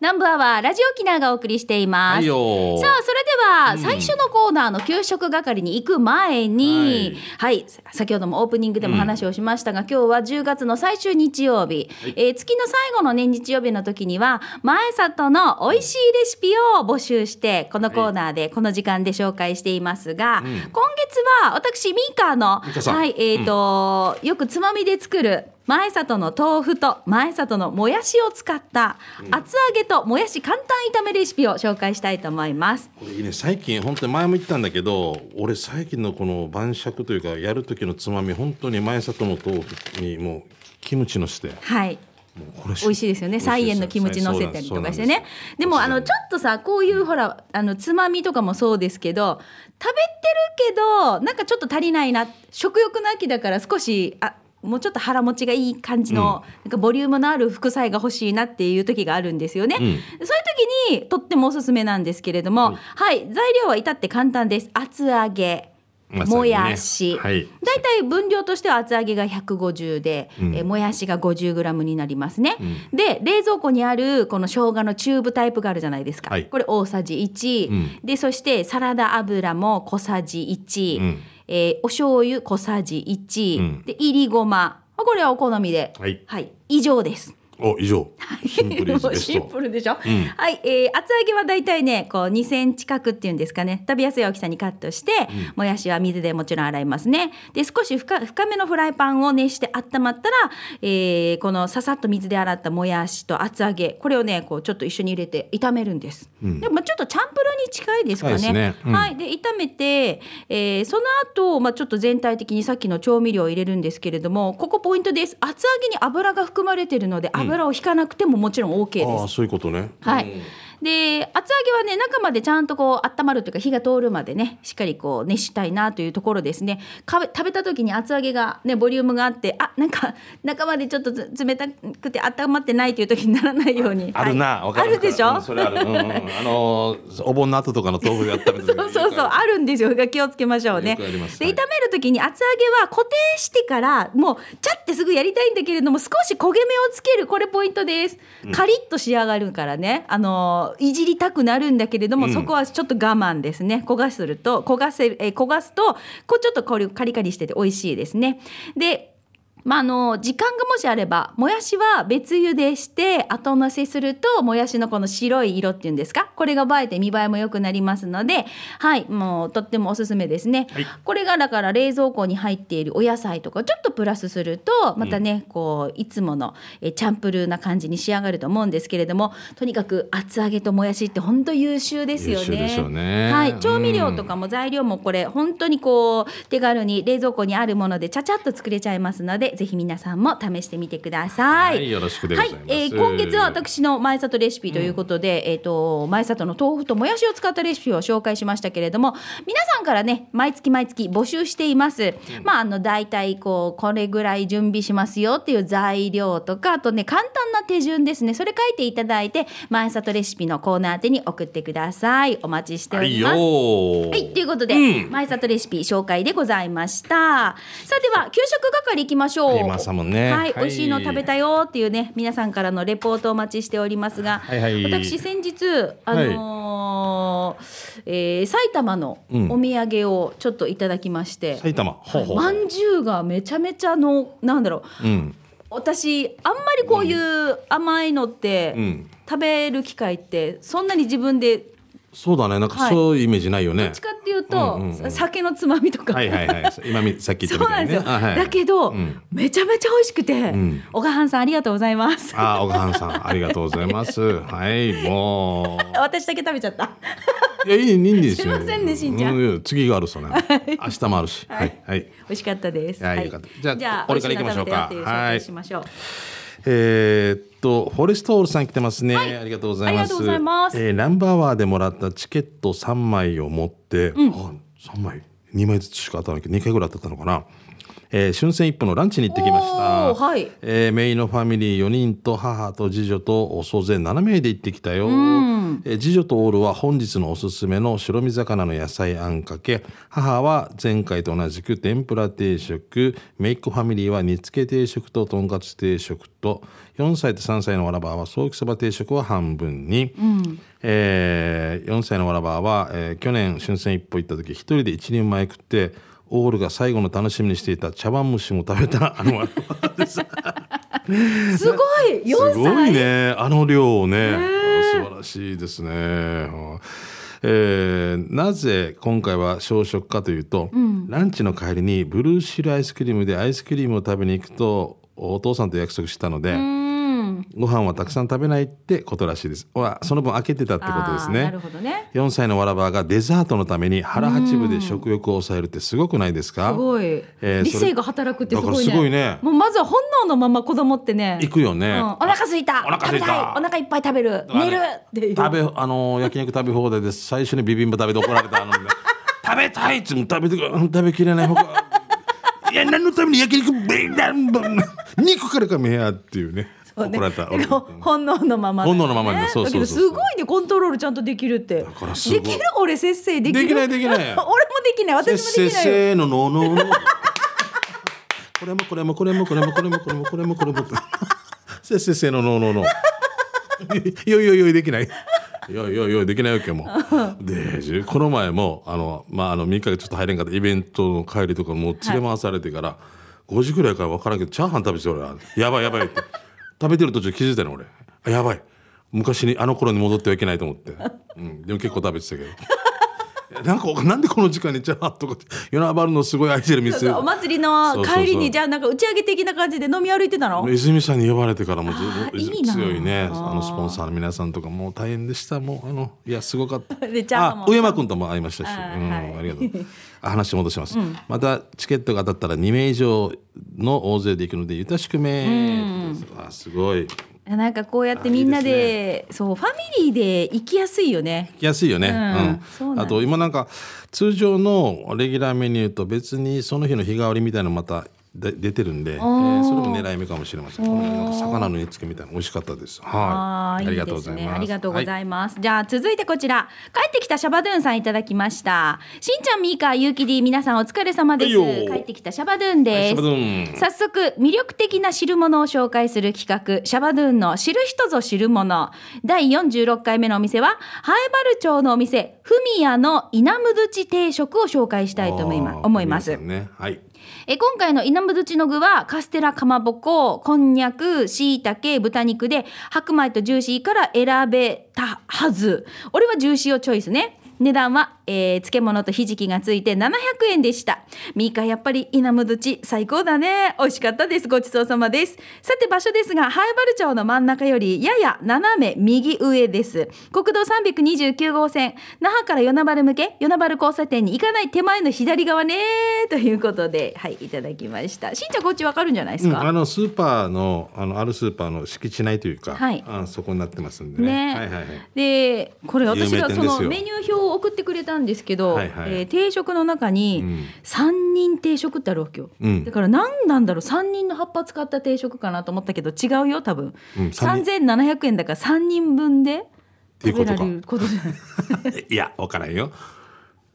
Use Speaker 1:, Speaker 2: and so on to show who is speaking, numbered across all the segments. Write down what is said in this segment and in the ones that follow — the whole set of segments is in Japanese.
Speaker 1: 南部アワーラジオキナーがお送りしています。
Speaker 2: はいよ。
Speaker 1: さあそれでは最初のコーナーの給食係に行く前に、はい、先ほどもオープニングでも話をしましたが、今日は10月の最終日曜日、えー月の最後のね日曜日の時には前里の美味しいレシピを募集してこのコーナーでこの時間で紹介していますが、今月は私ミカの
Speaker 2: ミカさん。
Speaker 1: はいえーとよくつまみで作る前里の豆腐と前里のもやしを使った厚揚げともやし簡単炒めレシピを紹介したいと思います。
Speaker 2: これいいね最近本当に前も言ったんだけど俺最近のこの晩酌というかやる時のつまみ本当に前里の豆腐にもうキムチのして。
Speaker 1: はい。
Speaker 2: もうこれ
Speaker 1: 美味しいですよね。菜園のキムチ乗せたりとかしてね。でもあのちょっとさこういうほらあのつまみとかもそうですけど食べてるけどなんかちょっと足りないな食欲の秋だから少しあもうちょっと腹持ちがいい感じの、なんかボリュームのある副菜が欲しいなっていう時があるんですよね、そういう時にとってもおすすめなんですけれども、はい材料は至って簡単です。厚揚げもやし、
Speaker 2: はい。
Speaker 1: 大体分量としては厚揚げが150で、えーもやしが 50g になりますね、で冷蔵庫にあるこの生姜のチューブタイプがあるじゃないですか、
Speaker 2: はい。
Speaker 1: これ大さじ1、でそしてサラダ油も小さじ1、
Speaker 2: ん
Speaker 1: えーお醤油小さじ1、
Speaker 2: うん。
Speaker 1: でいりごま。これはお好みで、
Speaker 2: はい。
Speaker 1: 以上です。
Speaker 2: お以上。シンプル
Speaker 1: でしょ、はい、えー厚揚げはだいたいねこう2センチ角っていうんですかね。食べやすい大きさにカットして、もやしは水でもちろん洗いますね。で少し深深めのフライパンを熱して温まったら、えーこのささっと水で洗ったもやしと厚揚げこれをねこうちょっと一緒に入れて炒めるんです、でもまあちょっとチャンプルーに近いですかね。
Speaker 2: ね。うん。
Speaker 1: はい。で炒めて、えーその後、まあちょっと全体的にさっきの調味料を入れるんですけれどもここポイントです。厚揚げに油が含まれてるので油を引かなくてももちろん OK です、
Speaker 2: ああそういうことね。
Speaker 1: はい。で厚揚げはね中までちゃんとこう温まるというか火が通るまでねしっかりこう熱したいなというところですね。食べた時に厚揚げがねボリュームがあってあなんか中までちょっとつ冷たくて温まってないという時にならないように。
Speaker 2: あるな、
Speaker 1: はい。
Speaker 2: わかる。
Speaker 1: あるでしょ、
Speaker 2: うんそれある、うんうん、あのーお盆の後とかの豆腐やったり
Speaker 1: そうそうそうある。んですよ。気をつけましょうね。で
Speaker 2: はい。
Speaker 1: 炒める時に厚揚げは固定してからもうチャってすぐやりたいんだけれども少し焦げ目をつけるこれポイントです、カリッと仕上がるからね。あのいじりたくなるんだけれども、そこはちょっと我慢ですね。焦がすると焦がせえー焦がすとこうちょっとこれカリカリしてて美味しいですね。でまあ、あの時間がもしあればもやしは別茹でして後乗せするともやしのこの白い色っていうんですか？これが映えて見栄えも良くなりますのではいもうとってもおすすめですね、
Speaker 2: はい。
Speaker 1: これがだから冷蔵庫に入っているお野菜とかちょっとプラスするとまたね、こういつものえチャンプルーな感じに仕上がると思うんですけれどもとにかく厚揚げともやしって本当優秀ですよね。
Speaker 2: ね。
Speaker 1: はい、調味料とかも材料もこれ本当にこう手軽に冷蔵庫にあるものでちゃちゃっと作れちゃいますのでぜひ皆さんも試してみてください。
Speaker 2: はいよろしくでございます
Speaker 1: はい、えー今月は私の前里レシピということで、えっ、と前里の豆腐ともやしを使ったレシピを紹介しましたけれども皆さんからね毎月毎月募集しています。まああの大体こうこれぐらい準備しますよっていう材料とかあとね簡単な手順ですねそれ書いていただいて前里レシピのコーナー宛てに送ってください。お待ちしております。
Speaker 2: ー
Speaker 1: はい、ということで、前里レシピ紹介でございました。さあでは給食係行きましょう。
Speaker 2: はいマサもね。
Speaker 1: はい、
Speaker 2: はい。
Speaker 1: 美味しいの食べたよっていうね、皆さんからのレポートをお待ちしておりますが、
Speaker 2: はいはい。
Speaker 1: 私先日あのーえー埼玉のお
Speaker 2: うん。
Speaker 1: 土産をちょっといただきまして、
Speaker 2: 埼玉。ほうほう
Speaker 1: まんじゅうがめちゃめちゃのなんだろう。
Speaker 2: うん。
Speaker 1: 私あんまりこういう甘いのって、
Speaker 2: うん。
Speaker 1: 食べる機会ってそんなに自分で
Speaker 2: そうだね。なんか
Speaker 1: はい。
Speaker 2: そういうイメージないよね。
Speaker 1: どっちかっていうと、
Speaker 2: うんうんうん。
Speaker 1: 酒のつまみとか、
Speaker 2: はいはいはい。今みさっき言った
Speaker 1: そうなんです
Speaker 2: ねあはい
Speaker 1: だけど、
Speaker 2: うん。
Speaker 1: めちゃめちゃ美味しくて、
Speaker 2: ん。
Speaker 1: 小川藩さんありがとうございます。
Speaker 2: あ小川さんありがとうございます。はいも
Speaker 1: 私だけ食べちゃった。
Speaker 2: ういやいいいいんですよ。
Speaker 1: すいませんねしんちゃん。
Speaker 2: ういや次があるそうね。明日もあるし。はいはい。
Speaker 1: 美味しかったです。
Speaker 2: はい。よかった。じゃあこれから行きましょうか。
Speaker 1: 美味しいの食べたよっていう紹介しましょう
Speaker 2: えーっとフォレストオールさん来てますね、ありがとうございます。
Speaker 1: ありがとうございます。
Speaker 2: えーナンバーワーでもらったチケット3枚を持って、あ3枚？2枚ずつしか当たらなきゃ2回ぐらい当たったのかな、えー春戦一歩のランチに行ってきました、
Speaker 1: はい。
Speaker 2: えーメイのファミリー4人と母と次女と総勢7名で行ってきたよ、えー次女とオールは本日のおすすめの白身魚の野菜あんかけ。母は前回と同じく天ぷら定食。メイクファミリーは煮付け定食ととんかつ定食と。4歳と3歳のわらばはソーキそば定食は半分に、えー4歳のわらばは、えー去年春戦一歩行った時一人で一人前食ってオールが最後の楽しみにしていた茶碗蒸しも食べたあのわらば。で す
Speaker 1: すごい！4歳？
Speaker 2: すごいね。あの量をね素晴らしいですね、うん。えーなぜ今回は小食かというと、ランチの帰りにブルーシールアイスクリームでアイスクリームを食べに行くとお父さんと約束したので、
Speaker 1: うん
Speaker 2: ご飯はたくさん食べないってことらしいです。はその分開けてたってことですね。
Speaker 1: なるほどね。
Speaker 2: 4歳のわらばがデザートのために腹八分で食欲を抑えるってすごくないですか？
Speaker 1: すごい、
Speaker 2: えー
Speaker 1: 理性が働くってすごいね。
Speaker 2: すごいね。
Speaker 1: もうまずは本能のまま子供ってね。
Speaker 2: 行くよね、
Speaker 1: うん、お腹すいた。
Speaker 2: お腹空いた。
Speaker 1: お腹いっぱい食べる。寝る。っていう。
Speaker 2: 食べあの焼肉食べ放題で最初にビビンバ食べて怒られたあの、ね、食べたいっつも食べて食べきれないほか いや何のために焼肉ビンバンバン肉からかめやっていうね
Speaker 1: そうね。
Speaker 2: 怒られた。
Speaker 1: だから本能のままね、
Speaker 2: 本能のままにそうそうそうそう。
Speaker 1: だけどすごいねコントロールちゃんとできるって。
Speaker 2: だからすごい。
Speaker 1: できる俺節制できる。
Speaker 2: できないできない。
Speaker 1: 俺もできない。私もできないよ
Speaker 2: せーのののの。これもこれもこれもこれもこれもこれもこれもこれも。せっせのののの。よいよいよいできない。よいよいよいできないわけもでじこの前もあのまああの3日でちょっと入れんかった。イベントの帰りとかもう連れ回されてから、5時ぐらいから分からんけどチャーハン食べてた俺はやばいやばいって食べてる途中気づいたの俺。あやばい。昔にあの頃に戻ってはいけないと思って、うん、でも結構食べてたけど。なんかなんでこの時間にチャーハンとかって夜なばるのすごい愛してる店。
Speaker 1: お祭りの帰りにじゃあなんか打ち上げ的な感じで飲み歩いてたの？
Speaker 2: 泉さんに呼ばれてからもず
Speaker 1: い。
Speaker 2: 強いね
Speaker 1: あ
Speaker 2: のスポンサーの皆さんとかもう大変でした。もうあのいやすごかった。あ上山君とも会いましたし、
Speaker 1: あー
Speaker 2: うん
Speaker 1: はい。
Speaker 2: ありがとう。あ話戻します、またチケットが当たったら2名以上の大勢で行くのでゆたしくめあすごい。行
Speaker 1: なんかこうやってみんなでそうファミリーで行きやすいよね。
Speaker 2: きやすいよね、
Speaker 1: うん。そうなん
Speaker 2: あと今なんか通常のレギュラーメニューと別にその日の日替わりみたいなのまたで出てるんで、えーそれも狙い目かもしれません。この魚の煮付けみたいなの美味しかったです。はい。
Speaker 1: あー
Speaker 2: ありがとうございます。
Speaker 1: ね、ありがとうござ
Speaker 2: はい
Speaker 1: ます。じゃあ続いてこちら帰ってきたシャバドゥンさんいただきました。しんちゃんみーかゆうき D 皆さんお疲れ様です。帰ってきたシャバドゥンです。
Speaker 2: シャバドゥン
Speaker 1: 早速魅力的な汁物を紹介する企画シャバドゥンの知る人ぞ知るもの第46回目のお店はハエバル町のお店フミヤのイナムドゥチ定食を紹介したいと思いま
Speaker 2: あー
Speaker 1: 思いま
Speaker 2: ね。はい。
Speaker 1: え今回のイナ南部土の具はカステラかまぼここんにゃくしいたけ豚肉で白米とジューシーから選べたはず。俺はジューシーをチョイスね。値段は、えー漬物とひじきがついて700円でした。ミーカやっぱりイナムドゥチ最高だね。美味しかったです。ごちそうさまです。さて場所ですがハイバル町の真ん中よりやや斜め右上です。国道329号線。那覇から与那原向け与那原交差点に行かない手前の左側ね。ということではいいただきました。しんちゃんこっちわかるんじゃないですか、
Speaker 2: うんあのスーパーのあのあるスーパーの敷地内というか、
Speaker 1: はい。
Speaker 2: あそこになってますんでね。
Speaker 1: ね。
Speaker 2: はいはいはい。
Speaker 1: でこれ私がそのメニュー表を送ってくれたんですけど、
Speaker 2: はいはい。
Speaker 1: えー定食の中に
Speaker 2: うん。
Speaker 1: 3人定食ってあるわけよ、
Speaker 2: うん。
Speaker 1: だから何なんだろう？3人の葉っぱ使った定食かなと思ったけど違うよ多分、
Speaker 2: うん三人。
Speaker 1: 3700円だから3人分で食べれることじゃない。
Speaker 2: いやわからんよ。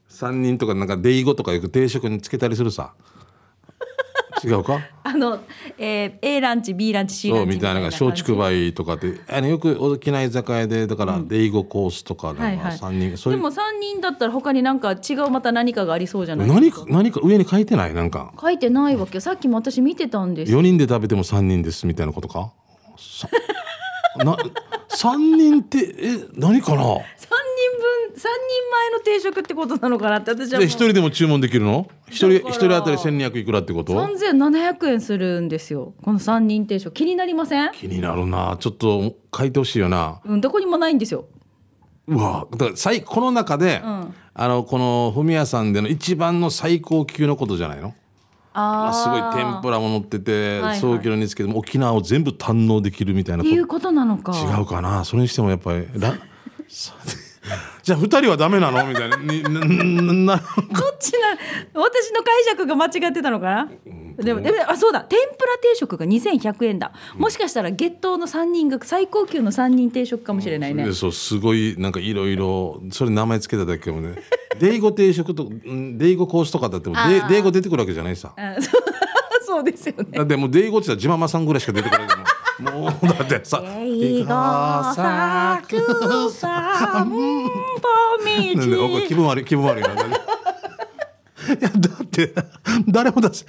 Speaker 2: 三人とかなんかデイゴとかよく定食につけたりするさ。違うか？
Speaker 1: あの、えー A ランチ B ランチ C ランチ
Speaker 2: みたいな松竹梅とかってあのよく沖縄居酒屋でだからデイゴコースとかなんか
Speaker 1: はい。はい
Speaker 2: 三人、
Speaker 1: でも3人だったら他になんか違うまた何かがありそうじゃない
Speaker 2: 何か何か上に書いてない？なんか。
Speaker 1: 書いてないわけよ。さっきも私見てたんです。よ
Speaker 2: 4人で食べても3人ですみたいなことか？さな3人ってえ何かな
Speaker 1: ？3人分3人前の定食ってことなのかなって私はも
Speaker 2: で
Speaker 1: う
Speaker 2: 1人でも注文できるの？1人一人当たり1200いくらってこと
Speaker 1: ？3700円するんですよ。この3人定食。気になりません、
Speaker 2: 気になるな。ちょっと書いてほしいよな。
Speaker 1: うん、どこにもないんですよ。
Speaker 2: うわ。だから最この中で、
Speaker 1: ん。
Speaker 2: あのこのフミヤさんでの一番の最高級のことじゃないの？ま
Speaker 1: あ
Speaker 2: あ、すごい天ぷらも乗ってて、
Speaker 1: はいはい。
Speaker 2: 早期の煮付けでも沖縄を全部堪能できるみたいな
Speaker 1: いうことなのか。
Speaker 2: 違うかな。それにしてもやっぱり じゃあ2人はダメなの？みたいな。にななな
Speaker 1: どっちな私の解釈が間違ってたのかな？
Speaker 2: うん。当
Speaker 1: でもでもあそうだ。天ぷら定食が2100円だ、もしかしたら月頭の3人が最高級の3人定食かもしれないね、
Speaker 2: でそうすごいなんかいろいろそれ名前つけただけでもね。デイゴ定食とうんデイゴコースとかだってもデイゴ出てくるわけじゃないさ。
Speaker 1: あ そうですよね。
Speaker 2: だってもうデイゴって言ったらジママさんぐらいしか出てこないもうだってさ
Speaker 1: デイゴサクサンポミ
Speaker 2: なんでお気分悪い気分悪いな。いやだって誰も出す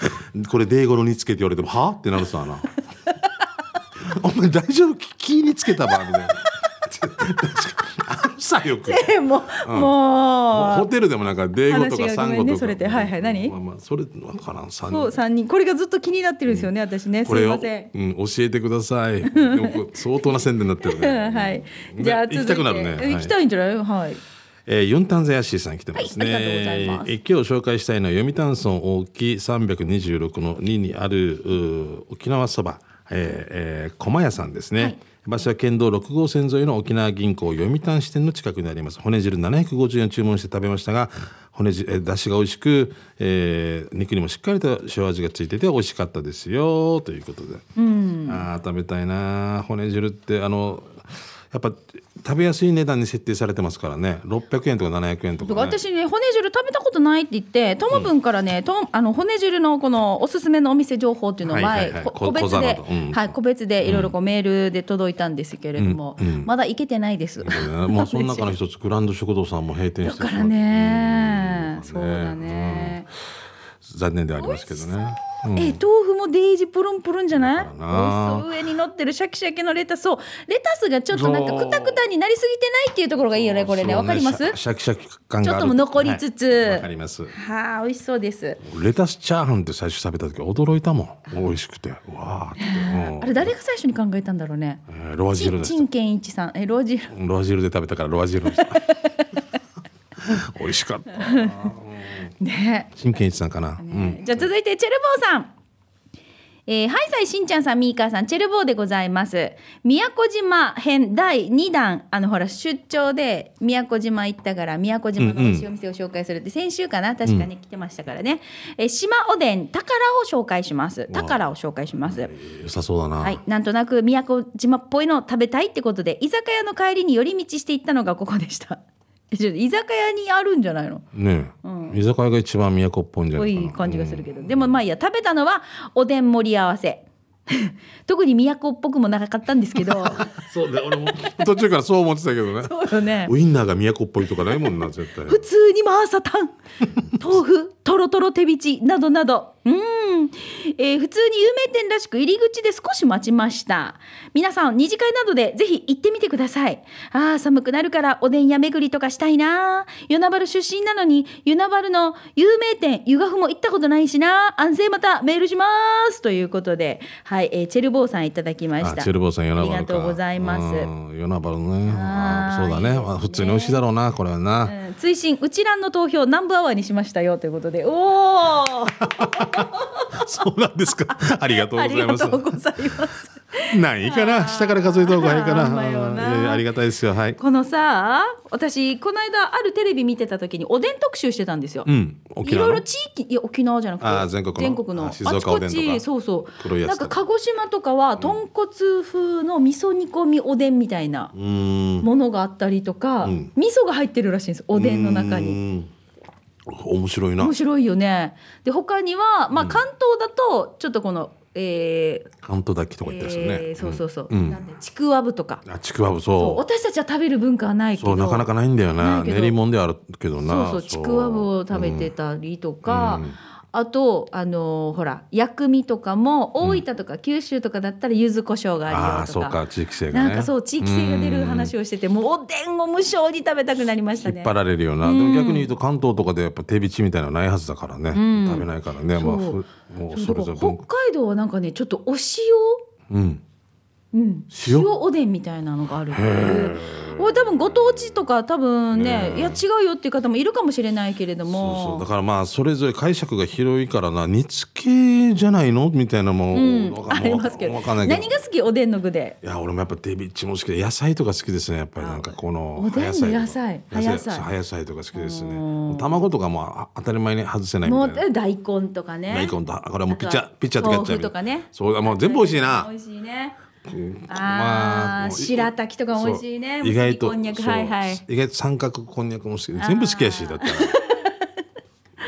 Speaker 2: これデイゴの煮つけって言われてもは？ってなるさな。お前大丈夫？気につけたばみたいな。確かさよく。
Speaker 1: えもう、もう
Speaker 2: ホテルでもなんかデイゴとかサンゴとか。
Speaker 1: ねそれではいはい何？
Speaker 2: まあまあそれわからん三
Speaker 1: そう
Speaker 2: 人。
Speaker 1: 三人これがずっと気になってるんですよね、私ねすいません
Speaker 2: うん、教えてください。相当な宣伝になってるね。
Speaker 1: はい。
Speaker 2: ね
Speaker 1: じゃあ
Speaker 2: 行きたくなるねはい
Speaker 1: 行きたいんじゃない？はい。
Speaker 2: えー、ユンタンザヤッシーさん来てますね、
Speaker 1: はい
Speaker 2: えー今日紹介したいのは読谷村大木326の2にあるうー沖縄そば、えーえー、駒屋さんですね、
Speaker 1: はい
Speaker 2: 場所は県道6号線沿いの沖縄銀行読谷支店の近くにあります。骨汁750円注文して食べましたが骨汁えー出汁が美味しく、えー肉にもしっかりと塩味がついてて美味しかったですよ。ということで、あー食べたいな骨汁ってあのやっぱ食べやすい値段に設定されてますからね。600円とか700円とか、ね、
Speaker 1: 私ね骨汁食べたことないって言ってトモブンからね、とあの骨汁のこのおすすめのお店情報っていうのを前、個別で、
Speaker 2: うん。
Speaker 1: はい個別でいろいろこうメールで届いたんですけれども、
Speaker 2: うん。うん。
Speaker 1: まだ行けてないです。
Speaker 2: もう その中の一つグランド食堂さんも閉店
Speaker 1: だから
Speaker 2: してしまって
Speaker 1: ね、
Speaker 2: うん。
Speaker 1: そうだね。
Speaker 2: 残念ではありますけどね、
Speaker 1: え豆腐もデイジプルンプルンじゃない？上に乗ってるシャキシャキのレタスそうレタスがちょっとなんか
Speaker 2: そう。
Speaker 1: クタクタになりすぎてないっていうところがいいよねこれね。わかります？
Speaker 2: シャキシャキ感
Speaker 1: ちょっとも残りつつ。
Speaker 2: はい。わ、かります。
Speaker 1: はあ美味しそうです。
Speaker 2: レタスチャーハンって最初食べた時驚いたもん。美味しくて。わーって、うん。
Speaker 1: あれ誰が最初に考えたんだろうね。
Speaker 2: えーロア汁です
Speaker 1: 陳健一さん。えロア汁
Speaker 2: ロ。ア汁で食べたからロア汁の人 美味しかったな
Speaker 1: ね
Speaker 2: 真剣一さんかな、うん
Speaker 1: じゃあ続いてチェルボーさん。えー、ハイサイしんちゃんさん、みーかーさん、チェルボーでございます。宮古島編第2弾、あのほら出張で宮古島行ったから宮古島の美味しいお店を紹介するって、先週かな？確かに来てましたからね。えー島おでん宝を紹介します。宝を紹介します。
Speaker 2: 良さそうだな、
Speaker 1: はい、なんとなく宮古島っぽいのを食べたいってことで居酒屋の帰りに寄り道していったのがここでした。居酒屋にあるんじゃないの？
Speaker 2: ねえ、居酒屋が一番都っぽいんじゃ
Speaker 1: ぽ
Speaker 2: ないかな。い
Speaker 1: 感じがするけど、でもまあいいや食べたのはおでん盛り合わせ 特に都っぽくもなかったんですけど。
Speaker 2: そうで俺も。途中からそう思ってたけどね。
Speaker 1: そうよね。
Speaker 2: ウインナーが都っぽいとかないもんな絶対。
Speaker 1: 普通にマーサタン豆腐とろとろ手びちなどなど。うん、えー普通に有名店らしく入り口で少し待ちました。皆さん二次会などでぜひ行ってみてください。あー寒くなるからおでん屋巡りとかしたいな。与那原出身なのに与那原の有名店湯賀風も行ったことないしな。安静またメールします。ということで。はい、えーチェルボーさんいただきました。
Speaker 2: あチェルボーさん
Speaker 1: ありがとうございます。
Speaker 2: うん与那原ね。そうだね。普通に美味しいだろうなこれはな、
Speaker 1: うん。追伸うちらの投票ナンバーワンにしましたよということで。おお
Speaker 2: そうなんですか。ありがとう
Speaker 1: ありが
Speaker 2: ございます
Speaker 1: とうございます
Speaker 2: な。いかな下から数えた方がいいかな。
Speaker 1: あ ーほんまよな。
Speaker 2: うん。いやいやありがたいですよ。はい。
Speaker 1: このさ私この間あるテレビ見てた時におでん特集してたんですよ、
Speaker 2: うん。
Speaker 1: いろいろ地域いや沖縄じゃなくて。
Speaker 2: 全国の。
Speaker 1: の。
Speaker 2: あ静岡おでんとか。
Speaker 1: あちこちそうそう。なんか鹿児島とかは豚骨風の味噌煮込みおでんみたいなものがあったりとか、
Speaker 2: ん。
Speaker 1: 味噌が入ってるらしいんですおでんの中に。
Speaker 2: に面白いな。
Speaker 1: 面白いよね。で他にはまあ関東だとちょっとこの、えー
Speaker 2: 関東だけとか言ってますよね、
Speaker 1: えーそうそうそう、
Speaker 2: うん。
Speaker 1: なんでちくわぶとか。
Speaker 2: あちくわぶ
Speaker 1: そう。私たちは食べる文化はないけど
Speaker 2: そうなかなかないんだよ
Speaker 1: な。
Speaker 2: 練り物であるけど
Speaker 1: そう
Speaker 2: な
Speaker 1: そうちくわぶを食べてたりとか、
Speaker 2: うん
Speaker 1: あとあのーほら薬味とかも大分とか九州とかだったら柚子胡椒があるよとか,、
Speaker 2: ああそうか地域性がね。
Speaker 1: なんかそう地域性が出る話をしててもうおでんを無償に食べたくなりましたね。
Speaker 2: 引っ張。られるような、でも逆に言うと関東とかでやっぱ手びちみたいなのないはずだからね、食べないからね。まあもう
Speaker 1: そ
Speaker 2: れぞれ
Speaker 1: 北海道はなんかねちょっとお
Speaker 2: うん。
Speaker 1: 塩うん、
Speaker 2: 塩
Speaker 1: 塩おでんみたいなのがあるっていう。多分ご当地とか多分ね
Speaker 2: ねえ。
Speaker 1: いや違うよっていう方もいるかもしれないけれど
Speaker 2: そう
Speaker 1: も
Speaker 2: そう。だからまあそれぞれ解釈が広いからな煮付けじゃないのみたいなも
Speaker 1: うん。
Speaker 2: わか
Speaker 1: ありますけど。
Speaker 2: わかんないけど。
Speaker 1: 何が好き？おでんの具で。
Speaker 2: いや俺もやっぱデビッチも好きで野菜とか好きですねやっぱり。なんかこの
Speaker 1: おでんの
Speaker 2: 葉
Speaker 1: 野菜。葉野菜。
Speaker 2: 葉野菜とか好きです
Speaker 1: うん。
Speaker 2: ね卵とかもあ当たり前に外せないみ
Speaker 1: も
Speaker 2: たいうな
Speaker 1: 大根とかね。
Speaker 2: 大根とこれはもうピッチャーピッチャーとキャッチャー
Speaker 1: 豆腐とかね。
Speaker 2: そうだもう全部美味しいな。
Speaker 1: 美味しいね
Speaker 2: うん
Speaker 1: あー
Speaker 2: もうい
Speaker 1: 白滝とかも美味しいね。
Speaker 2: 意外と
Speaker 1: こんにゃく。はいはい。
Speaker 2: 意外と三角こんにゃくも好き全部好きやしだったら。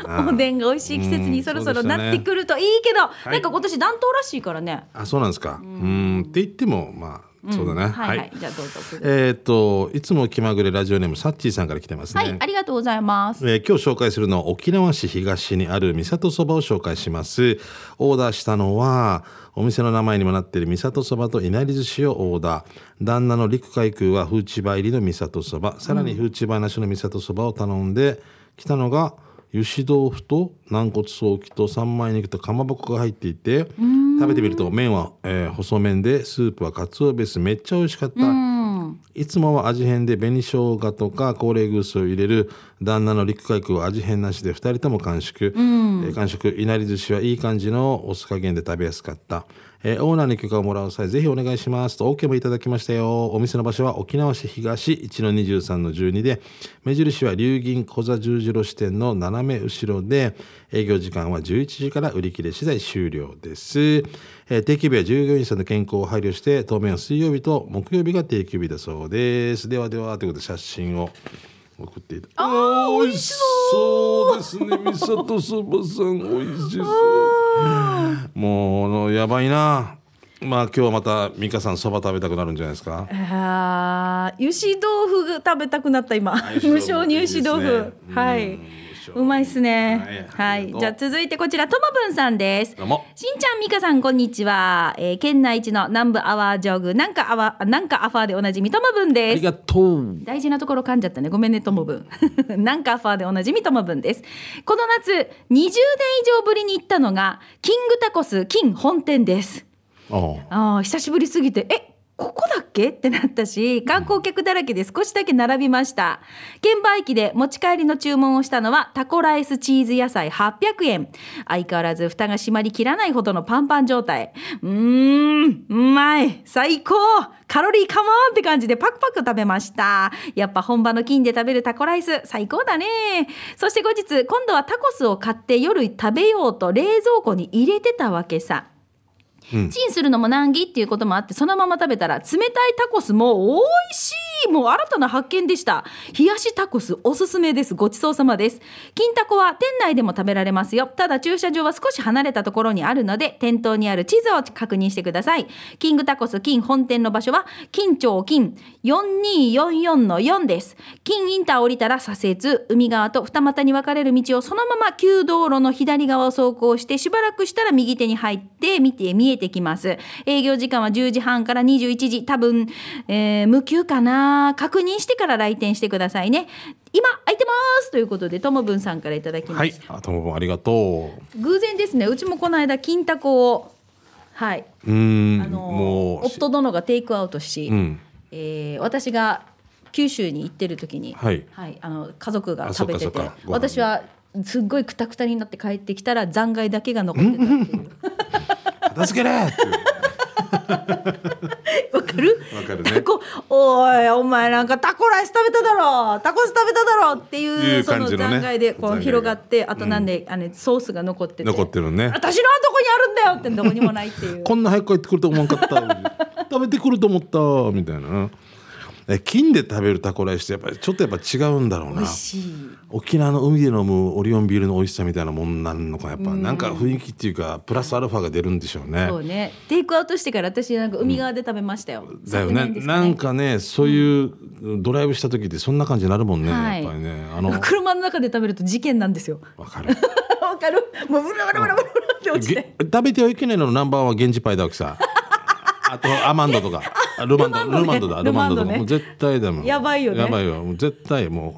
Speaker 1: おでんが美味しい季節にそろそろなってくるといいけど、
Speaker 2: い。
Speaker 1: なんか今年暖冬らしいからね。
Speaker 2: あそうなんですか。うん。って言ってもまあそうだね。
Speaker 1: はいはい、じゃあどうぞ。
Speaker 2: えっといつも気まぐれラジオネームサッチーさんから来てますね。
Speaker 1: はい、ありがとうございます。
Speaker 2: えー今日紹介するのは沖縄市東にある三郷そばを紹介します。オーダーしたのはお店の名前にもなっている三郷そばといなり寿司をオーダー。旦那の陸海空はフーチバ入りの三郷そば。さらにフーチバなしの三郷そばを頼んで来たのが油脂豆腐と軟骨ソーキと三枚肉とかまぼこが入っていて食べてみると麺は、えー細麺でスープはかつおベースめっちゃ美味しかった、
Speaker 1: うん、
Speaker 2: いつもは味変で紅生姜とか高麗グースを入れる旦那の陸海空は味変なしで2人とも完食、えー完食。いなり寿司はいい感じのお酢加減で食べやすかった、えーオーナーに許可をもらう際ぜひお願いします。と OK もいただきましたよ。お店の場所は沖縄市東1-23-12で目印は龍銀小座十字路支店の斜め後ろで営業時間は11時から売り切れ次第終了です、えー定休日は従業員さんの健康を配慮して当面は水曜日と木曜日が定休日だそうです。ではではということで写真を。送っていた。あー美味しそう。ですね三郷そばさん。美味しそう。もうやばいな。まあ今日はまた美香さんそば食べたくなるんじゃないですか？
Speaker 1: あー油脂豆腐が食べたくなった今。無性に油脂豆腐。
Speaker 2: ね。
Speaker 1: はい
Speaker 2: うん
Speaker 1: う。まいっすね。
Speaker 2: は
Speaker 1: はいい、
Speaker 2: ありがとう。
Speaker 1: じゃあ続いてこちらともぶんさんです。
Speaker 2: どうも。
Speaker 1: しんちゃんみかさんこんにちは、えー、県内一の南部アワージョグ。なんかアワなんかアファーでおなじみともぶん
Speaker 2: あ
Speaker 1: です。
Speaker 2: りがとう。
Speaker 1: 大事なところ噛んじゃったね。ごめんねともぶんなんかアファーでおなじみともぶんです。この夏20年以上ぶりに行ったのがキングタコス金本店です。
Speaker 2: あ。
Speaker 1: あー久しぶりすぎて。えここだっけ？ってなったし観光客だらけで少しだけ並びました。券売機で持ち帰りの注文をしたのはタコライスチーズ野菜800円。相変わらず蓋が閉まりきらないほどのパンパン状態。うーんうまい。最高。カロリーカモンって感じでパクパク食べました。やっぱ本場の金で食べるタコライス最高だね。そして後日今度はタコスを買って夜食べようと冷蔵庫に入れてたわけさ。チンするのも難儀っていうこともあってそのまま食べたら冷たいタコスも美味しいいもう新たな発見でした。冷やしタコスおすすめです。ごちそうさまです。金タコは店内でも食べられますよ。ただ駐車場は少し離れたところにあるので店頭にある地図を確認してください。キングタコス金本店の場所は金町金4244の4です。金インター降りたら左折海側と二股に分かれる道をそのまま旧道路の左側を走行してしばらくしたら右手に入って見て見えてきます。営業時間は10時半から21時。多分、えー無休かな。確認してから来店してくださいね。今空いてます！ということでともぶんさんからいただきま
Speaker 2: はい。
Speaker 1: した、
Speaker 2: あともありがとう。
Speaker 1: 偶然ですね。うちもこの間金タコをはい、
Speaker 2: うーん
Speaker 1: あの夫殿がテイクアウトし、
Speaker 2: うん。
Speaker 1: えー私が九州に行ってる時に、
Speaker 2: はい。
Speaker 1: あの家族が食べてて私はすっごいくたくたになって帰ってきたら残骸だけが残ってたっていう。
Speaker 2: 片付けれ
Speaker 1: わかる？
Speaker 2: わかるね。
Speaker 1: タコおいお前なんかタコライス食べただろ。タコス食べただろ。っていう
Speaker 2: いう
Speaker 1: その
Speaker 2: 感じのね
Speaker 1: 残骸でこう
Speaker 2: 残骸が
Speaker 1: 広がってあとなんで、あのソースが残ってて。
Speaker 2: 残ってるね。
Speaker 1: 私のはどこにあるんだよってどこにもないっていう。
Speaker 2: こんな早く帰ってくると思わんかった。食べてくると思った。みたいな。え金で食べるタコライスってやっぱりちょっとやっぱ違うんだろうな。
Speaker 1: 美味しい。
Speaker 2: 沖縄の海で飲むオリオンビールの美味しさみたいなもんなんのかやっぱなん。か雰囲気っていうかプラスアルファが出るんでしょうね。
Speaker 1: そうね。テイクアウトしてから私なんか海側で食べましたよ、
Speaker 2: だよね。
Speaker 1: 昨年です
Speaker 2: なんかねそういうドライブした時ってそんな感じになるもんね、
Speaker 1: はい。
Speaker 2: やっぱりね。あのわ
Speaker 1: 車の中で食べると事件なんですよ。
Speaker 2: かる。
Speaker 1: わかる？もうブラブラブラブラって落ちて
Speaker 2: げ食べてはいけないののナンバーワンは源氏パイだわけさあとアマンドとかあルマンドルマンドだル
Speaker 1: ルマンドね
Speaker 2: マンドとかもう絶対だもん
Speaker 1: やばいよね。
Speaker 2: やばいよもう絶対も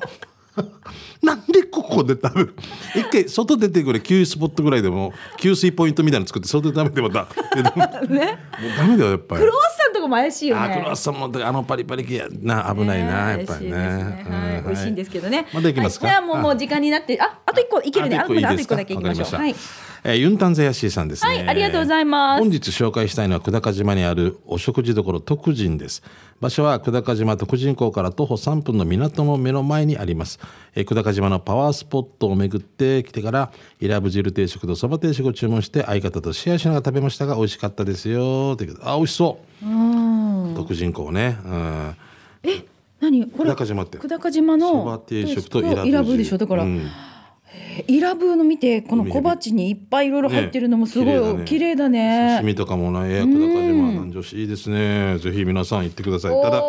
Speaker 2: うなんでここで食べる？一回外出てくれ給油スポットぐらいでも給水ポイントみたいなの作って外で食べてまたで でももう
Speaker 1: ね
Speaker 2: ダメだよやっぱり
Speaker 1: クロワッサンとかも怪しいよ
Speaker 2: あクロワッ
Speaker 1: ね
Speaker 2: サンもあのパリパリ系やな危ないな、やっぱりね
Speaker 1: はい、美味しいんですけどね。
Speaker 2: まだいきますか？
Speaker 1: はい、もうもう時間になって、あ、あと一個いけるね。あ
Speaker 2: あと一個
Speaker 1: だけいきましょう。はい。
Speaker 2: えーユンタンザヤシーさんですね。
Speaker 1: はいありがとうございます
Speaker 2: 本日紹介したいのは久高島にあるお食事処徳人です。場所は久高島徳人港から徒歩3分の港の目の前にあります。えー久高島のパワースポットを巡ってきてから、イラブ汁定食とそば定食を注文して相方とシェアしながら食べましたが美味しかったですよ。ということであ、美味しそう。徳人港ね。うん。
Speaker 1: 何？これ
Speaker 2: 久高島って
Speaker 1: 久高島の
Speaker 2: そば定食とイラブ
Speaker 1: でしょ？だから、
Speaker 2: うん
Speaker 1: イラブの見てこの小鉢にいっぱいいろいろ入ってるのもすごい
Speaker 2: ね
Speaker 1: 綺麗だね
Speaker 2: 刺身とかもね、久高島南城市いいですね。ぜひ皆さん行ってください。ただ。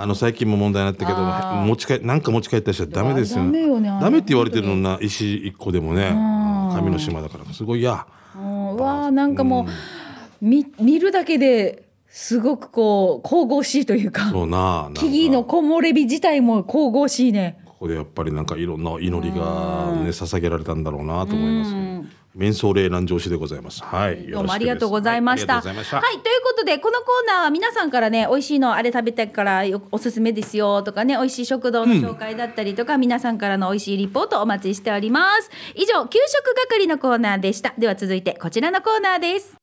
Speaker 2: あの最近も問題になったけど持ち帰なんか持ち帰ったりしちゃダメですよ。
Speaker 1: ダメよね
Speaker 2: ダメって言われてるのな石一個でもね神の島だからすごいや
Speaker 1: わーなんかもう、見見るだけですごくこう神々しいというか
Speaker 2: そうな
Speaker 1: 木々の木漏れ日自体も神々しいね。
Speaker 2: ここでやっぱりなんかいろんな祈りがね捧げられたんだろうなと思います瞑想霊南城市でございますはい
Speaker 1: どうもありがとうございました。
Speaker 2: はいとい
Speaker 1: うことで、このコーナーは皆さんからね、美味しいのあれ食べたいからよおすすめですよとかね、美味しい食堂の紹介だったりとか、皆さんからの美味しいリポートお待ちしております。以上、給食係のコーナーでした。では続いてこちらのコーナーです。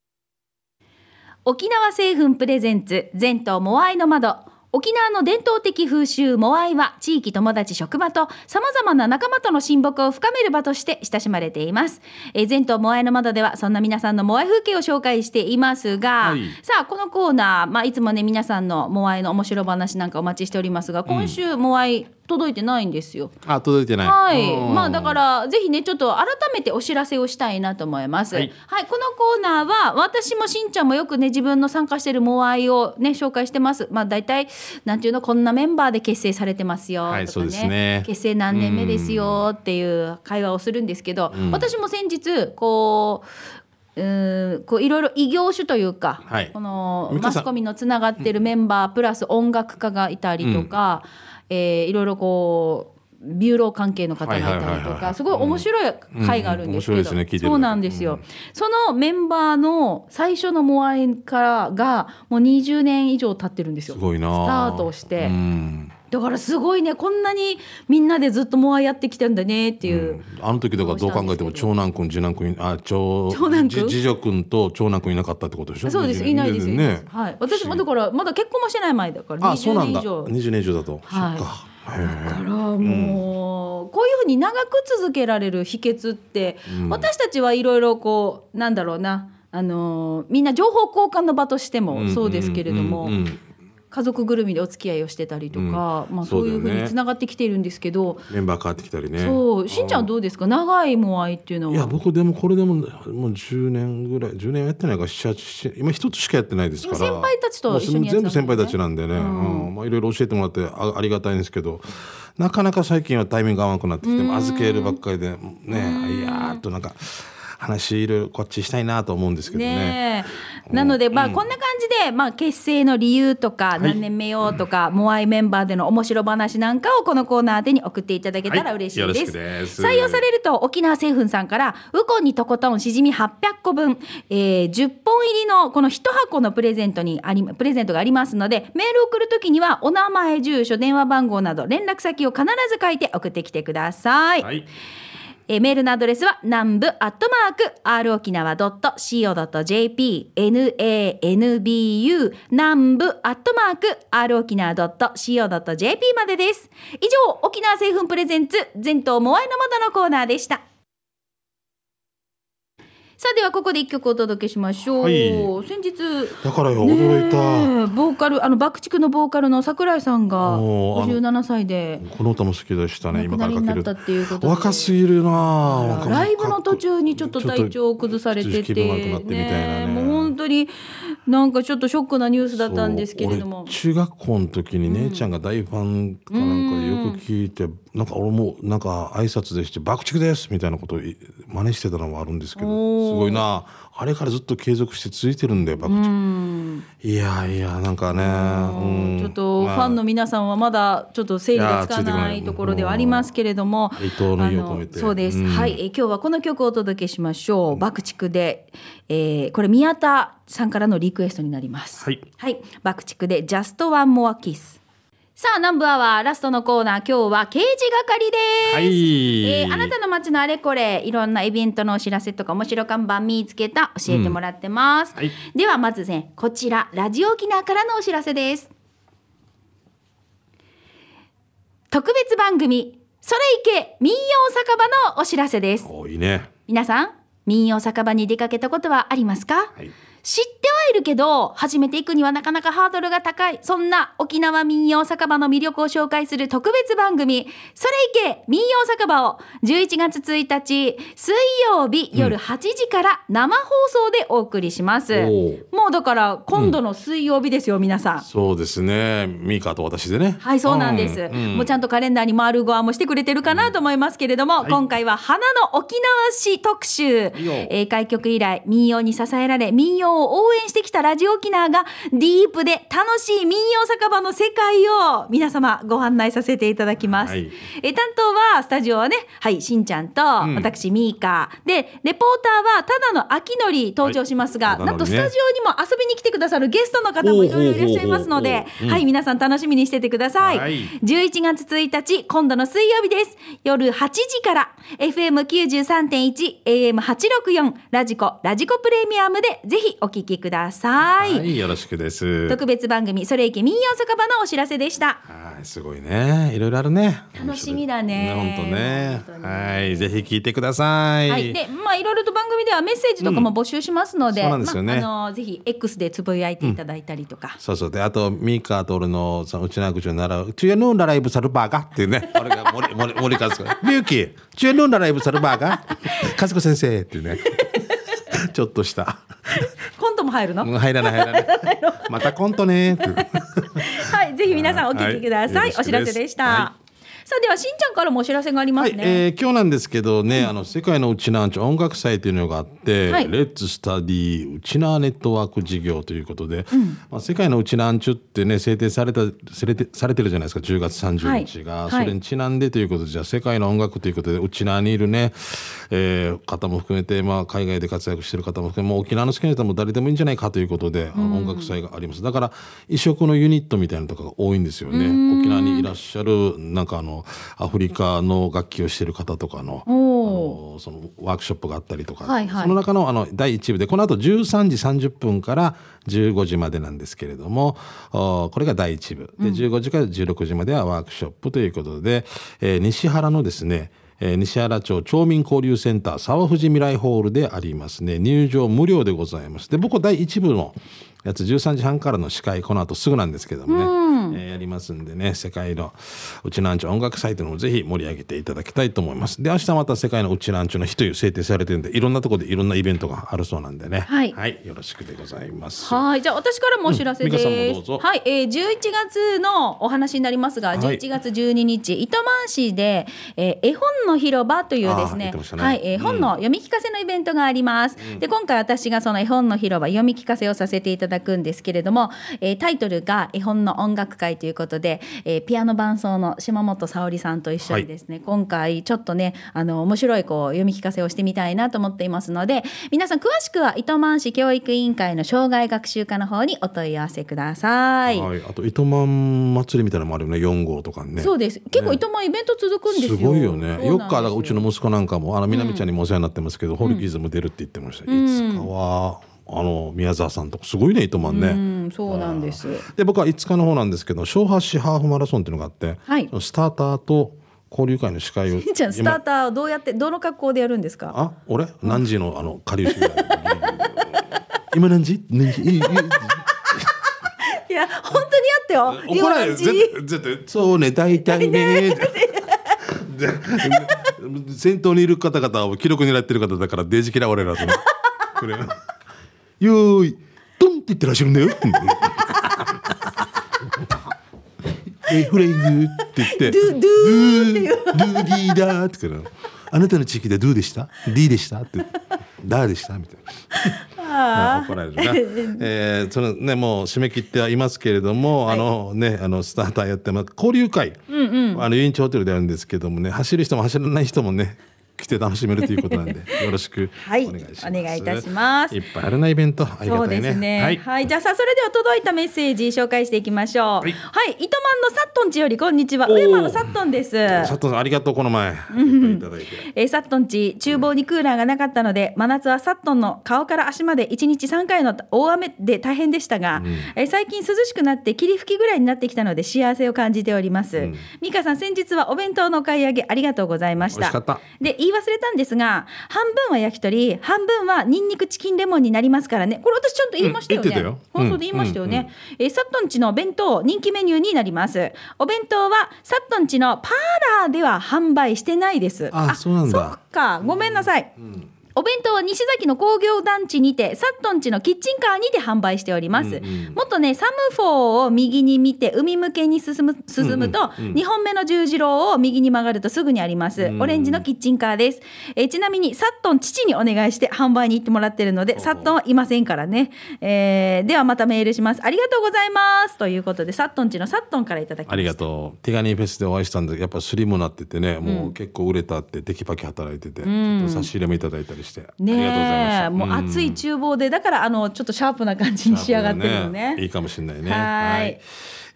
Speaker 1: 沖縄製粉プレゼンツ全島モアイの窓沖縄の伝統的風習モアイは地域友達職場と様々な仲間との親睦を深める場として親しまれています、えー、全島モアイの窓ではそんな皆さんのモアイ風景を紹介していますが、
Speaker 2: はい。
Speaker 1: さあこのコーナー、まあ、いつもね皆さんのモアイの面白話なんかお待ちしておりますが今週モアイ届いてないんですよ、
Speaker 2: あ届いてない。
Speaker 1: はい、
Speaker 2: うん。
Speaker 1: まあだからぜひねちょっと改めてお知らせをしたいなと思います。は
Speaker 2: はい。い、
Speaker 1: このコーナーは私もしんちゃんもよくね自分の参加してるモアイをね紹介してます。まあ大体なんていうのこんなメンバーで結成されてますよとかね,、
Speaker 2: はいそうですね。
Speaker 1: 結成何年目ですよっていう会話をするんですけど、私も先日こう。うーんこういろいろ異業種というか、
Speaker 2: はい。
Speaker 1: このマスコミのつながってるメンバー、プラス音楽家がいたりとか、えーいろいろこうビューロー関係の方がいたりとかすごい面白い会があるんですけど、
Speaker 2: うんね
Speaker 1: そうなんですよ、そのメンバーの最初のモアイからがもう20年以上経ってるんですよ。
Speaker 2: すごいな
Speaker 1: スタートをして、
Speaker 2: うん
Speaker 1: だからすごいねこんなにみんなでずっとモアイやってきたんだねっていう、
Speaker 2: あの時だからどう考えても長男君次男君あ長
Speaker 1: 長男君？
Speaker 2: じ次女君と長男君いなかったってことでしょ？
Speaker 1: そうですいないですいないです。
Speaker 2: ね。
Speaker 1: はい、私もだからまだ結婚もしてない前だから20
Speaker 2: あそうなんだ。
Speaker 1: 年以上
Speaker 2: 20年以上だと、
Speaker 1: はい。
Speaker 2: そっか。
Speaker 1: だからもう、こういうふうに長く続けられる秘訣って、私たちはいろいろこうなんだろうな。あのーみんな情報交換の場としてもそうですけれども、
Speaker 2: うんうんうん
Speaker 1: 家族ぐるみでお付き合いをしてたりとか、まあ、そういうふうにつながってきているんですけど。
Speaker 2: メンバー変わってきたりね。
Speaker 1: そう。しんちゃんはどうですか？長いモアイっていうのは。い
Speaker 2: や僕でもこれでももう10年ぐらい10年やってないから7 8今一つしかやってないですから。
Speaker 1: 先輩たちと一緒にね。
Speaker 2: もう全部先輩たちなんでね、うん。まあ、いろいろ教えてもらってあありがたいんですけどなかなか最近はタイミング合わなくなってきて預けるばっかりでねいやーっとなんか話いろいろこっちしたいなと思うんですけどね。
Speaker 1: ねえ。なのでまあこんな感じで、まあ、結成の理由とか何年目よとか、モアイメンバーでの面白話なんかをこのコーナーでに送っていただけたら嬉しいです。採用されると沖縄製粉さんからウコンにとことんしじみ800個分、えー10本入りのこの1箱のプレゼントにありプレゼントがありますのでメールを送るときにはお名前住所電話番号など連絡先を必ず書いて送ってきてください。
Speaker 2: はい
Speaker 1: えーメールのアドレスは南部アットマーク r 沖縄 .co.jp nanbu 南部アットマーク r 沖縄 .co.jp までです。以上、沖縄製粉プレゼンツ全島モアイの窓のコーナーでした。さあではここで一曲お届けしましょう。
Speaker 2: はい。
Speaker 1: 先日
Speaker 2: だからよ驚いた、
Speaker 1: ボーカルあの爆竹のボーカルの桜井さんが
Speaker 2: おーあの
Speaker 1: 57歳で
Speaker 2: この歌も好きでしたね今からかける。若すぎるなあ
Speaker 1: ライブの途中にちょっと体調を崩されてて
Speaker 2: ね。
Speaker 1: もう本当になんかちょっとショックなニュースだったんですけれども。
Speaker 2: 中学校の時に姉ちゃんが大ファンかなんかでよく聞いて、なんか俺もなんか挨拶でして「爆竹です」みたいなことをい真似してたのもあるんですけどすごいなあれからずっと継続して続いてるんだよ爆竹、いやいやなんかね、うん。
Speaker 1: ちょっとフ
Speaker 2: まあ
Speaker 1: ァンの皆さんはまだちょっと整理がつか
Speaker 2: な
Speaker 1: ないいところではありますけれども、
Speaker 2: うん。伊藤の意を込めて。
Speaker 1: そうです、
Speaker 2: うん。
Speaker 1: はい、えー今日はこの曲をお届けしましょう。爆竹で、えーこれ宮田さんからのリクエストになります。
Speaker 2: はい。
Speaker 1: はい。爆竹で Just One More Kiss さあ南部アワーラストのコーナー今日は刑事係です、
Speaker 2: はい。
Speaker 1: えーあなたの街のあれこれいろんなイベントのお知らせとか面白看板見つけた教えてもらってます、
Speaker 2: はい。
Speaker 1: ではまずねこちらラジオ沖縄からのお知らせです。特別番組それいけ民謡酒場のお知らせです。
Speaker 2: おいいね。
Speaker 1: 皆さん民謡酒場に出かけたことはありますか、
Speaker 2: はい
Speaker 1: 知ってはいるけど初めて行くにはなかなかハードルが高い。そんな沖縄民謡酒場の魅力を紹介する特別番組「それいけ民謡酒場」を11月1日水曜日夜8時から生放送でお送りします、
Speaker 2: おー
Speaker 1: もうだから今度の水曜日ですよ、皆さん。
Speaker 2: そうですね。ミカと私でね。
Speaker 1: はい、そうなんです。
Speaker 2: うん。
Speaker 1: もうちゃんとカレンダーに丸ごわもしてくれてるかなと思いますけれども、今回は花の沖縄市特集。えー開局以来、民謡に支えられ、民謡を応援してきたラジオ沖縄が、ディープで楽しい民謡酒場の世界を皆様ご案内させていただきます。
Speaker 2: はい
Speaker 1: えー担当は、スタジオはね、はい、しんちゃんと、私、ミーカー。で、レポーターは、ただの秋のり登場しますが、
Speaker 2: はい
Speaker 1: なんとスタジオにも遊びに来てくださるゲストの方もいろいろいらっしゃいますのではい、皆さん楽しみにしててください。
Speaker 2: はい
Speaker 1: 11月1日、今度の水曜日です。夜8時から、FM93.1、AM864、ラジコ、ラジコプレミアムでぜひお聞きください。
Speaker 2: はいよろしくです。
Speaker 1: 特別番組、それいけ民謡酒場のお知らせでした。
Speaker 2: はいすごいね。いろいろあるね。
Speaker 1: 楽しみだね。
Speaker 2: 本当ね。
Speaker 1: 本当に。
Speaker 2: はいぜひ聞いてください。
Speaker 1: はい、で、まあ、いろいろと番組ではメッセージとかも募集しますので、
Speaker 2: そうなんですよね。
Speaker 1: まあ、あのぜひ X でつぶやいていただいたりとか。
Speaker 2: そうそうであとミカと俺のそのうちな口を習う「チュエヌーンラライブサルバーガ」っていうね。俺が森森森和子が「ミュキーチュエヌーンラライブサルバーガ」「和子先生」っていうね。ちょっとした
Speaker 1: 入るの、
Speaker 2: うん入らない。入らない またコントね
Speaker 1: はい、ぜひ皆さんお聞きください。
Speaker 2: はい
Speaker 1: お知らせでした。
Speaker 2: は
Speaker 1: さあ、ではしんちゃんからもお知らせがありま
Speaker 2: はい、
Speaker 1: すね。
Speaker 2: えー今日なんですけどね、あの世界のうちなーんちゅ音楽祭というのがあって、
Speaker 1: はい。
Speaker 2: レッツスタディうちなーネットワーク事業ということで、まあ、世界のうちなーんちゅってね制定されたされてされてるじゃないですか10月30日が、
Speaker 1: はい。
Speaker 2: それにちなんでということでじゃあ世界の音楽ということでうちなーにいるね、えー方も含めて、まあ、海外で活躍してる方も含めもう沖縄の好きな人も誰でもいいんじゃないかということで、あの音楽祭があります。だから異色のユニットみたいなのとかが多いんですよね。沖縄にいらっしゃるなんかあのアフリカの楽器をしてる方とかのあ
Speaker 1: お
Speaker 2: のそのワークショップがあったりとか、
Speaker 1: はいはい。
Speaker 2: その中のあの第1部でこの後13時30分から15時までなんですけれどもおこれが第1部。で15時から16時まではワークショップということで、えー西原のですねえー西原町町民交流センター沢藤未来ホールでありますね。入場無料でございます。で僕は第1部のやつ13時半からの司会この後すぐなんですけどもね、えーやりますんでね世界のうちなんちゅ音楽祭というのもぜひ盛り上げていただきたいと思います。で明日また世界のうちなんちゅの日という制定されてるんでいろんなところでいろんなイベントがあるそうなんでね。
Speaker 1: はい。
Speaker 2: よろしくでございます。
Speaker 1: はい、じゃあ私からもお知らせです。
Speaker 2: どうぞ。
Speaker 1: はい、えー、11月のお話になりますが、
Speaker 2: はい。
Speaker 1: 11月12日、糸満市で、えー絵本の広場というですね
Speaker 2: ね。
Speaker 1: はい、絵本の読み聞かせのイベントがあります。で、今回私がその絵本の広場読み聞かせをさせていただくんですけれども、えータイトルが絵本の音楽会ということで、えーピアノ伴奏の島本沙織さんと一緒にですね、今回ちょっとね、あの面白いこう読み聞かせをしてみたいなと思っていますので、皆さん詳しくは糸満市教育委員会の障害学習課の方にお問い合わせください。
Speaker 2: はい、あと糸満祭りみたいなのもあるよね4号とかね
Speaker 1: そうです。結構糸満イベント続くんですよ。
Speaker 2: すごいよね。よっか、だからうちの
Speaker 1: も
Speaker 2: 息子なんかも、あの、みなみちゃんにもお世話になってますけど、ホルキーズも出るって言ってました。いつかは、あの、宮沢さんとか、すごいね、糸満ね。
Speaker 1: うん、そうなんです。
Speaker 2: で、僕は5日の方なんですけど、小橋市ハーフマラソンっていうのがあって、
Speaker 1: はい
Speaker 2: スターターと交流会の司会を。
Speaker 1: じゃあスターターをどうやってどの格好でやるんですか？
Speaker 2: あ、俺？何時の、あの、下流市ぐらい。今何時？何時？い
Speaker 1: や本当にやってよ。
Speaker 2: 怒られる絶対そうね大体ね で先頭にいる方々は記録狙ってる方だからデージ嫌われるとこ れよーいドンって言ってらっしゃるんだよ えフレイングって言って。ドゥドゥっていう。ドゥディーダーって言うから。あなたの地域でドゥでした ?D でした？って。ダーでした？みたいな。怒られるな。えー、そのねもう締め切ってはいますけれども、あのねあのスターターやってます。交流会、あのユインチホテルであるんですけどもね走る人も走らない人もね来来て楽しめるということなんで よろしく
Speaker 1: はい
Speaker 2: お願いします、
Speaker 1: お願いいたします。
Speaker 2: いっぱいあるなイベントありが
Speaker 1: そう
Speaker 2: たいね。
Speaker 1: ですね。
Speaker 2: は
Speaker 1: はいい、じゃあさあそれでは届いたメッセージ紹介していきましょう。は
Speaker 2: はいい、
Speaker 1: 糸満のサットンチよりこんにちは。上間のサットンです。
Speaker 2: 佐藤さんありがとうこの前。い
Speaker 1: えーサットンチ厨房にクーラーがなかったので真夏はサットンの顔から足まで1日3回の大雨で大変でしたが、えー最近涼しくなって霧吹きぐらいになってきたので幸せを感じております、
Speaker 2: ん。
Speaker 1: 美香さん先日はお弁当のお買い上げありがとうございました。
Speaker 2: 美味しかった。
Speaker 1: で言い忘れたんですが半分は焼き鳥半分はニンニクチキンレモンになりますからね。これ私ちゃんと言いましたよね、
Speaker 2: うんよ。
Speaker 1: 放送で言いましたよね、えーサットンチの弁当人気メニューになります。お弁当はサットンチのパーラーでは販売してないです。
Speaker 2: あそうなんだ。
Speaker 1: そっか。ごめんなさい、お弁当は西崎の工業団地にてサットン地のキッチンカーにて販売しております、もっとねサムフォーを右に見て海向けに進む進むと、2本目の十字路を右に曲がるとすぐにあります、オレンジのキッチンカーです、えーちなみにサットン父にお願いして販売に行ってもらってるのでサットンはいませんからね、えーではまたメールします。ありがとうございます。ということでサットン地のサットンからいただきました。
Speaker 2: ありがとう。手ガニフェスでお会いしたんで、やっぱスリムなっててね、もう結構売れたって、テキパキ働いてて、ちょっと差し入れもいただいたりして。ありがとうございました。
Speaker 1: ねえもう熱い厨房でだからあのちょっとシャープな感じに仕上がってるのね
Speaker 2: いいかもしれないね。
Speaker 1: はい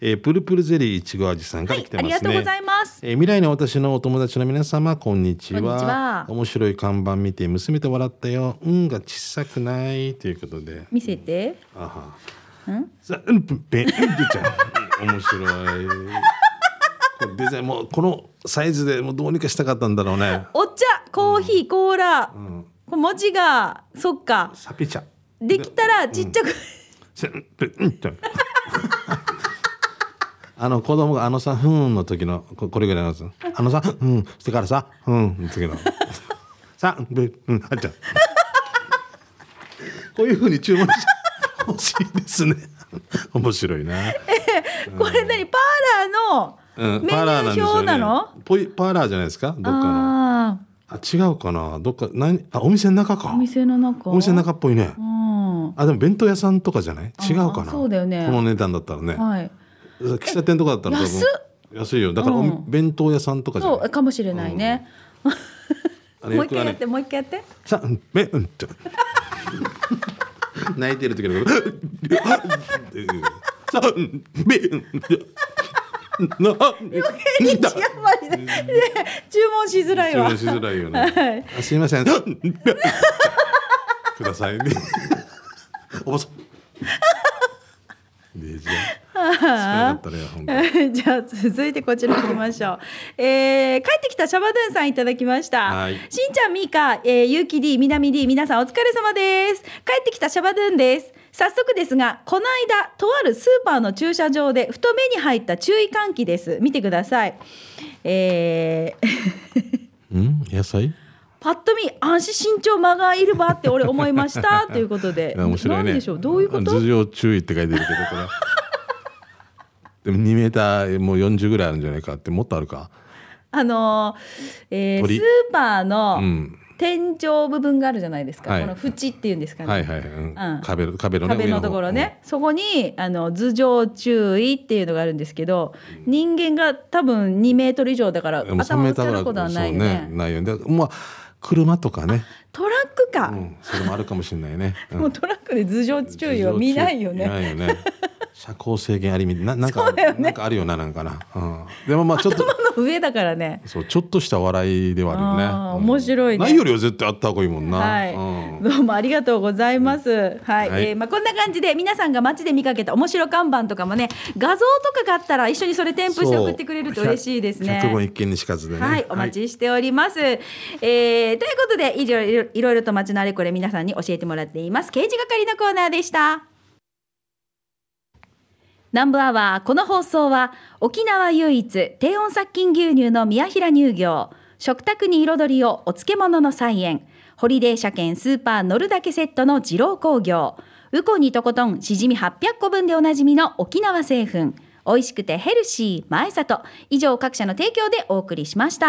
Speaker 2: えープルプルゼリーいちご味さんから来てますね。
Speaker 1: はいありがとうございます
Speaker 2: えー未来の私のお友達の皆様、こんにちは。面白い看板見て娘と笑ったよ。うんが小さくないということで。
Speaker 1: 見せて
Speaker 2: あは。さうんぺんぺんうんちゃん。面白い。これデザインもうこのサイズでもうどうにかしたかったんだろうね。
Speaker 1: お茶コーヒーコーラ、
Speaker 2: ん
Speaker 1: これ文字がそっか
Speaker 2: サピチャ。
Speaker 1: できたらちっちゃく、
Speaker 2: せん あの子供があのさ、ふんの時のここれぐらいのやつ。あのさ、うん、してからさ、うん、の時の。さ、ん、あっちゃん。こういう風に注文してほしいですね。面白いな。
Speaker 1: これ何パーラーの
Speaker 2: うん、
Speaker 1: メニュー表なの、
Speaker 2: ポイパーラーじゃないですか？どっかの。
Speaker 1: あ
Speaker 2: あ、違うかな？どっか、何、あ、お店の中か。
Speaker 1: あお。店の中？
Speaker 2: お店の中っぽいね。
Speaker 1: うん。
Speaker 2: あ、でも弁当屋さんとかじゃない？違うか
Speaker 1: あ
Speaker 2: な？
Speaker 1: そうだよね。
Speaker 2: この値段だったらね。
Speaker 1: はい。
Speaker 2: 喫茶店とかだったら
Speaker 1: 安っ。
Speaker 2: 安いよ。だからお
Speaker 1: うん。
Speaker 2: 弁当屋さんとかじゃない？
Speaker 1: そうかもしれないね、
Speaker 2: あれ
Speaker 1: もう一回やってもう一回やって。
Speaker 2: さうんべうんって。泣いてる時のことさう。んべうんな
Speaker 1: 余計にやっぱりねね注文しづらいわ。
Speaker 2: 注文しづらいよね、
Speaker 1: はい。
Speaker 2: あすいません。くださいね。おばさん。でじゃあ
Speaker 1: じゃあ続いてこちら行きましょう。えー、帰ってきたシャバドゥンさんいただきました。
Speaker 2: はい。
Speaker 1: しんちゃん、みーか、えー、ゆうき D、みなみ D、皆さんお疲れ様です。帰ってきたシャバドゥンです。早速ですが、この間、とあるスーパーの駐車場で、ふと目に入った注意喚起です。見てください。えー
Speaker 2: うん？野菜？
Speaker 1: パッと見安心身長間がいるばって俺思いました ということで
Speaker 2: 面白いね。
Speaker 1: でしょう？どういうこと？
Speaker 2: 頭上注意って書いてるけどこれ。でも2メーターもう40ぐらいあるんじゃないかってもっとあるか？
Speaker 1: あのーえー
Speaker 2: 鳥？
Speaker 1: スーパーの
Speaker 2: うん
Speaker 1: 天井部分があるじゃないですか、
Speaker 2: はい。
Speaker 1: この縁っていうんですかね、
Speaker 2: はいはい、うん。
Speaker 1: うん。
Speaker 2: 壁の壁のね
Speaker 1: 壁のところね、そこにあの頭上注意っていうのがあるんですけど、人間が多分2メートル以上だから。頭を打つ
Speaker 2: ぐら
Speaker 1: ることはないよね。
Speaker 2: そうないよね。でまあ車とかね、
Speaker 1: トラックか、
Speaker 2: うん、それもあるかもしれないね。うん。
Speaker 1: もうトラックで頭上注意は見ないよ
Speaker 2: 見
Speaker 1: ね。
Speaker 2: ないよね。車高制限ありみななんか、
Speaker 1: ね
Speaker 2: なんかあるよななんかな。うん、でもまあちょっと
Speaker 1: 頭の上だからね。
Speaker 2: そうちょっとした笑いではあるよね。
Speaker 1: 面白いね
Speaker 2: ないよりは絶対あった方がいいもんな。
Speaker 1: はい、
Speaker 2: うん
Speaker 1: どうもありがとうございます。はい、
Speaker 2: はい
Speaker 1: えーまあこんな感じで皆さんが街で見かけた面白看板とかもね、画像とかがあったら一緒にそれ添付して送ってくれると嬉しいですね。
Speaker 2: 百聞一見にしかずでね。
Speaker 1: はい、お待ちしております。えーということで、いろいろいろいろと街のあれこれ皆さんに教えてもらっています。刑事係のコーナーでした。南部アワーこの放送は沖縄唯一低温殺菌牛乳の宮平乳業。食卓に彩りをお漬物の菜園。ホリデー車検スーパー乗るだけセットの二郎工業。ウコンにとことんしじみ800個分でおなじみの沖縄製粉。美味しくてヘルシー前里。以上各社の提供でお送りしました、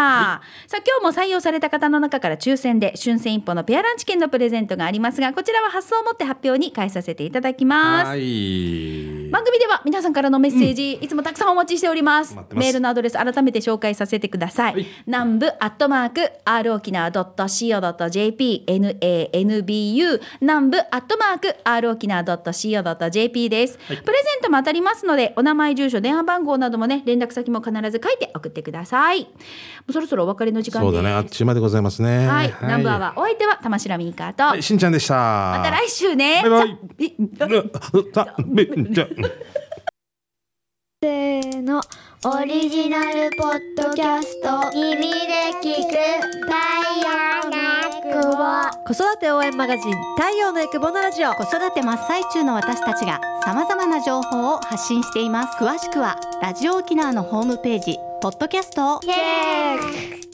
Speaker 1: さあ今日も採用された方の中から抽選で春戦一歩のペアランチ券のプレゼントがありますがこちらは発送をもって発表に返させていただきます。
Speaker 2: はい。
Speaker 1: 番組では皆さんからのメッセージ、いつもたくさんお待ちしております。メールのアドレス改めて紹介させてください、南部アットマーク r 沖縄 .co.jp nanbu 南部アットマーク r 沖縄 .co.jp です、プレゼントも当たりますのでお名前住所電話番号などもね連絡先も必ず書いて送ってください。もうそろそろお別れの時間です。
Speaker 2: そうだね。あっちまでございますね。
Speaker 1: はい、南部アワーお相手は玉城ミーカーと、
Speaker 2: はいしんちゃんでした。
Speaker 1: また来週ね。
Speaker 2: バイバイ。
Speaker 3: せーのオリジナルポッドキャスト。耳で聞く太陽のエクボ
Speaker 4: 子育て応援マガジン太陽のエクボのラジオ。
Speaker 5: 子育て真っ最中の私たちが様々な情報を発信しています。詳しくはラジオ沖縄のホームページポッドキャストを。
Speaker 3: チェック